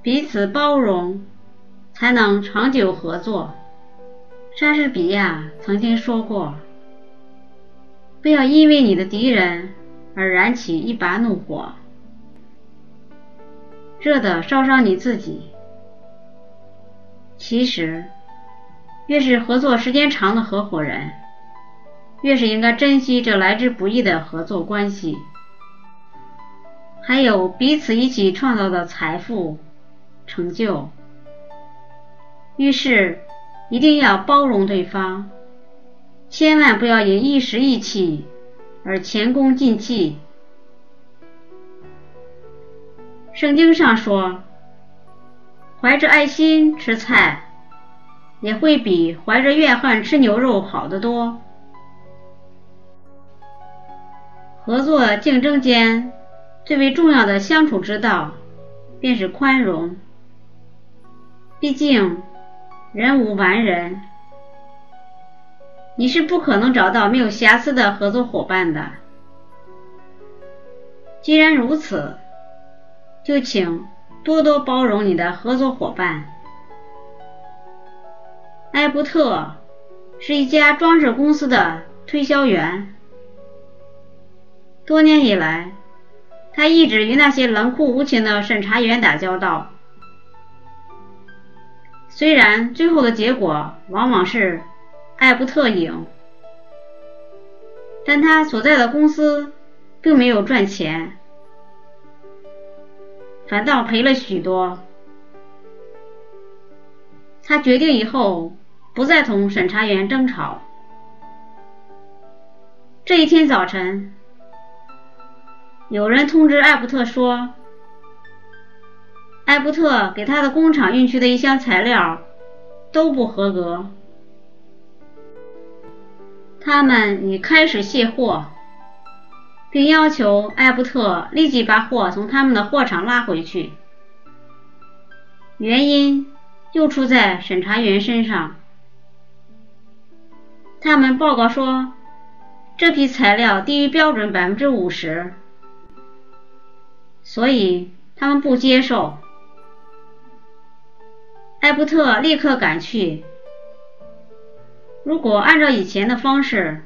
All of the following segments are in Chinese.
彼此包容，才能长久合作。莎士比亚曾经说过：“不要因为你的敌人而燃起一把怒火，热的烧伤你自己。”其实，越是合作时间长的合伙人，越是应该珍惜这来之不易的合作关系，还有彼此一起创造的财富、成就。遇事一定要包容对方，千万不要因一时意气而前功尽弃。圣经上说。怀着爱心吃菜，也会比怀着怨恨吃牛肉好得多。合作竞争间最为重要的相处之道，便是宽容。毕竟人无完人，你是不可能找到没有瑕疵的合作伙伴的。既然如此，就请。多多包容你的合作伙伴。艾伯特是一家装饰公司的推销员，多年以来，他一直与那些冷酷无情的审查员打交道。虽然最后的结果往往是艾伯特赢，但他所在的公司并没有赚钱。反倒赔了许多。他决定以后不再同审查员争吵。这一天早晨，有人通知艾伯特说，艾伯特给他的工厂运去的一箱材料都不合格，他们已开始卸货。并要求艾伯特立即把货从他们的货场拉回去。原因又出在审查员身上。他们报告说，这批材料低于标准百分之五十，所以他们不接受。艾伯特立刻赶去。如果按照以前的方式，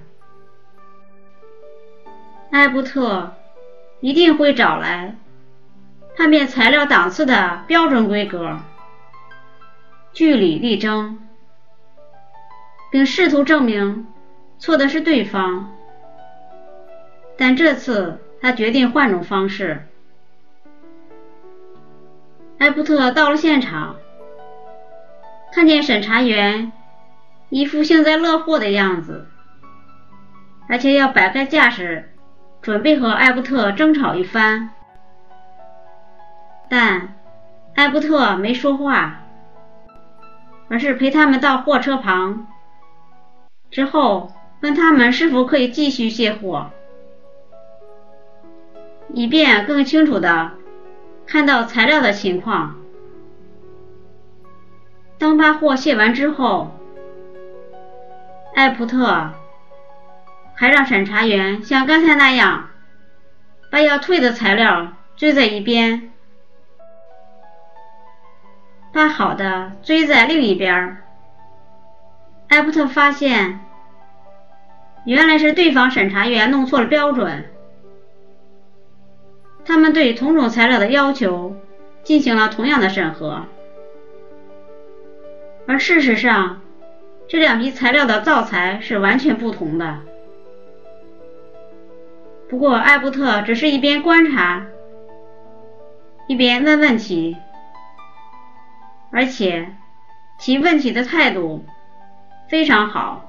艾伯特一定会找来判别材料档次的标准规格，据理力争，并试图证明错的是对方。但这次他决定换种方式。艾伯特到了现场，看见审查员一副幸灾乐祸的样子，而且要摆开架势。准备和艾伯特争吵一番，但艾伯特没说话，而是陪他们到货车旁，之后问他们是否可以继续卸货，以便更清楚的看到材料的情况。当把货卸完之后，艾普特。还让审查员像刚才那样，把要退的材料堆在一边，把好的堆在另一边。艾伯特发现，原来是对方审查员弄错了标准，他们对同种材料的要求进行了同样的审核，而事实上，这两批材料的造材是完全不同的。不过，艾伯特只是一边观察，一边问问题，而且提问题的态度非常好。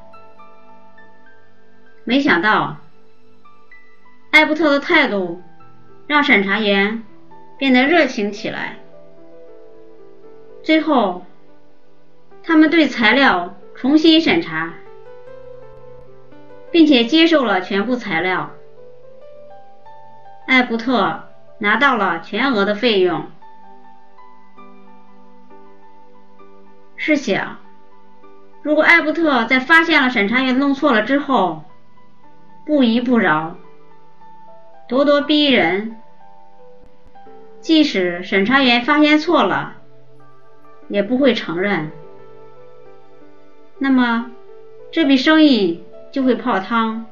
没想到，艾伯特的态度让审查员变得热情起来。最后，他们对材料重新审查，并且接受了全部材料。艾伯特拿到了全额的费用。试想，如果艾伯特在发现了审查员弄错了之后，不依不饶，咄咄逼人，即使审查员发现错了，也不会承认。那么这笔生意就会泡汤。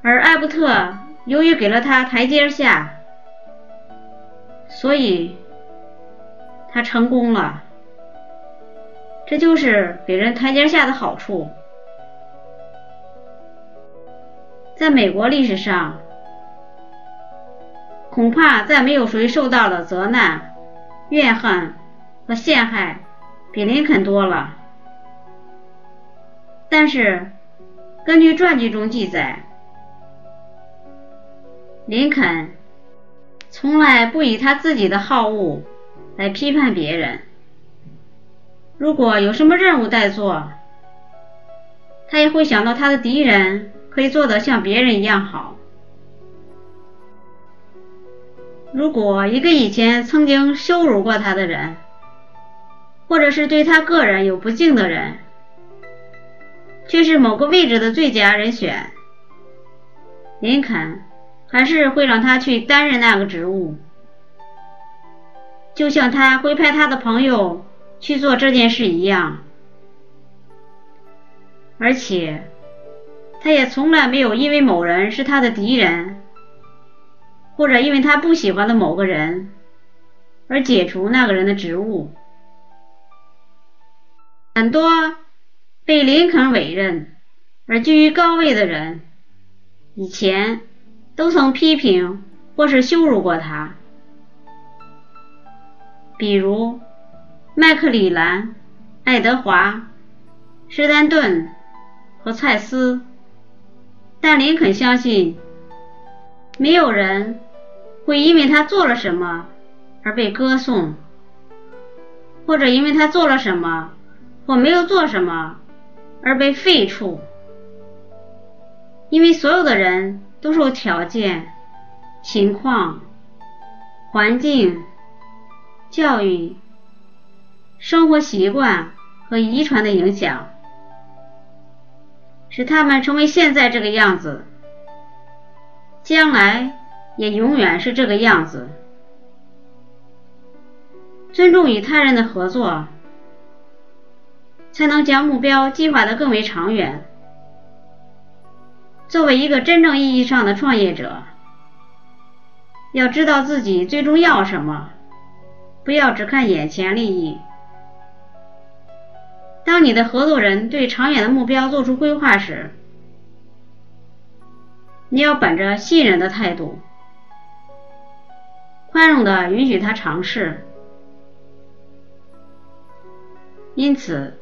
而艾伯特由于给了他台阶下，所以他成功了。这就是给人台阶下的好处。在美国历史上，恐怕再没有谁受到了责难、怨恨和陷害比林肯多了。但是，根据传记中记载，林肯从来不以他自己的好恶来批判别人。如果有什么任务待做，他也会想到他的敌人。可以做得像别人一样好。如果一个以前曾经羞辱过他的人，或者是对他个人有不敬的人，却是某个位置的最佳人选，林肯还是会让他去担任那个职务，就像他会派他的朋友去做这件事一样，而且。他也从来没有因为某人是他的敌人，或者因为他不喜欢的某个人而解除那个人的职务。很多被林肯委任而居于高位的人，以前都曾批评或是羞辱过他，比如麦克里兰、爱德华、施丹顿和蔡斯。但林肯相信，没有人会因为他做了什么而被歌颂，或者因为他做了什么或没有做什么而被废黜，因为所有的人都受条件、情况、环境、教育、生活习惯和遗传的影响。使他们成为现在这个样子，将来也永远是这个样子。尊重与他人的合作，才能将目标计划的更为长远。作为一个真正意义上的创业者，要知道自己最终要什么，不要只看眼前利益。当你的合作人对长远的目标做出规划时，你要本着信任的态度，宽容的允许他尝试。因此，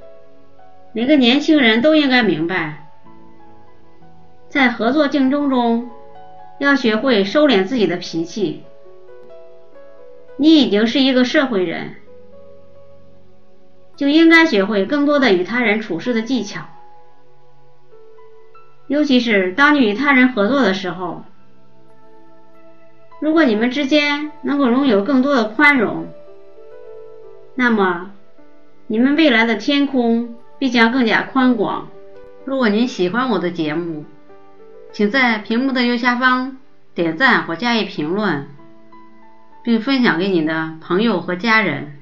每个年轻人都应该明白，在合作竞争中，要学会收敛自己的脾气。你已经是一个社会人。就应该学会更多的与他人处事的技巧，尤其是当你与他人合作的时候。如果你们之间能够拥有更多的宽容，那么你们未来的天空必将更加宽广。如果您喜欢我的节目，请在屏幕的右下方点赞或加以评论，并分享给你的朋友和家人。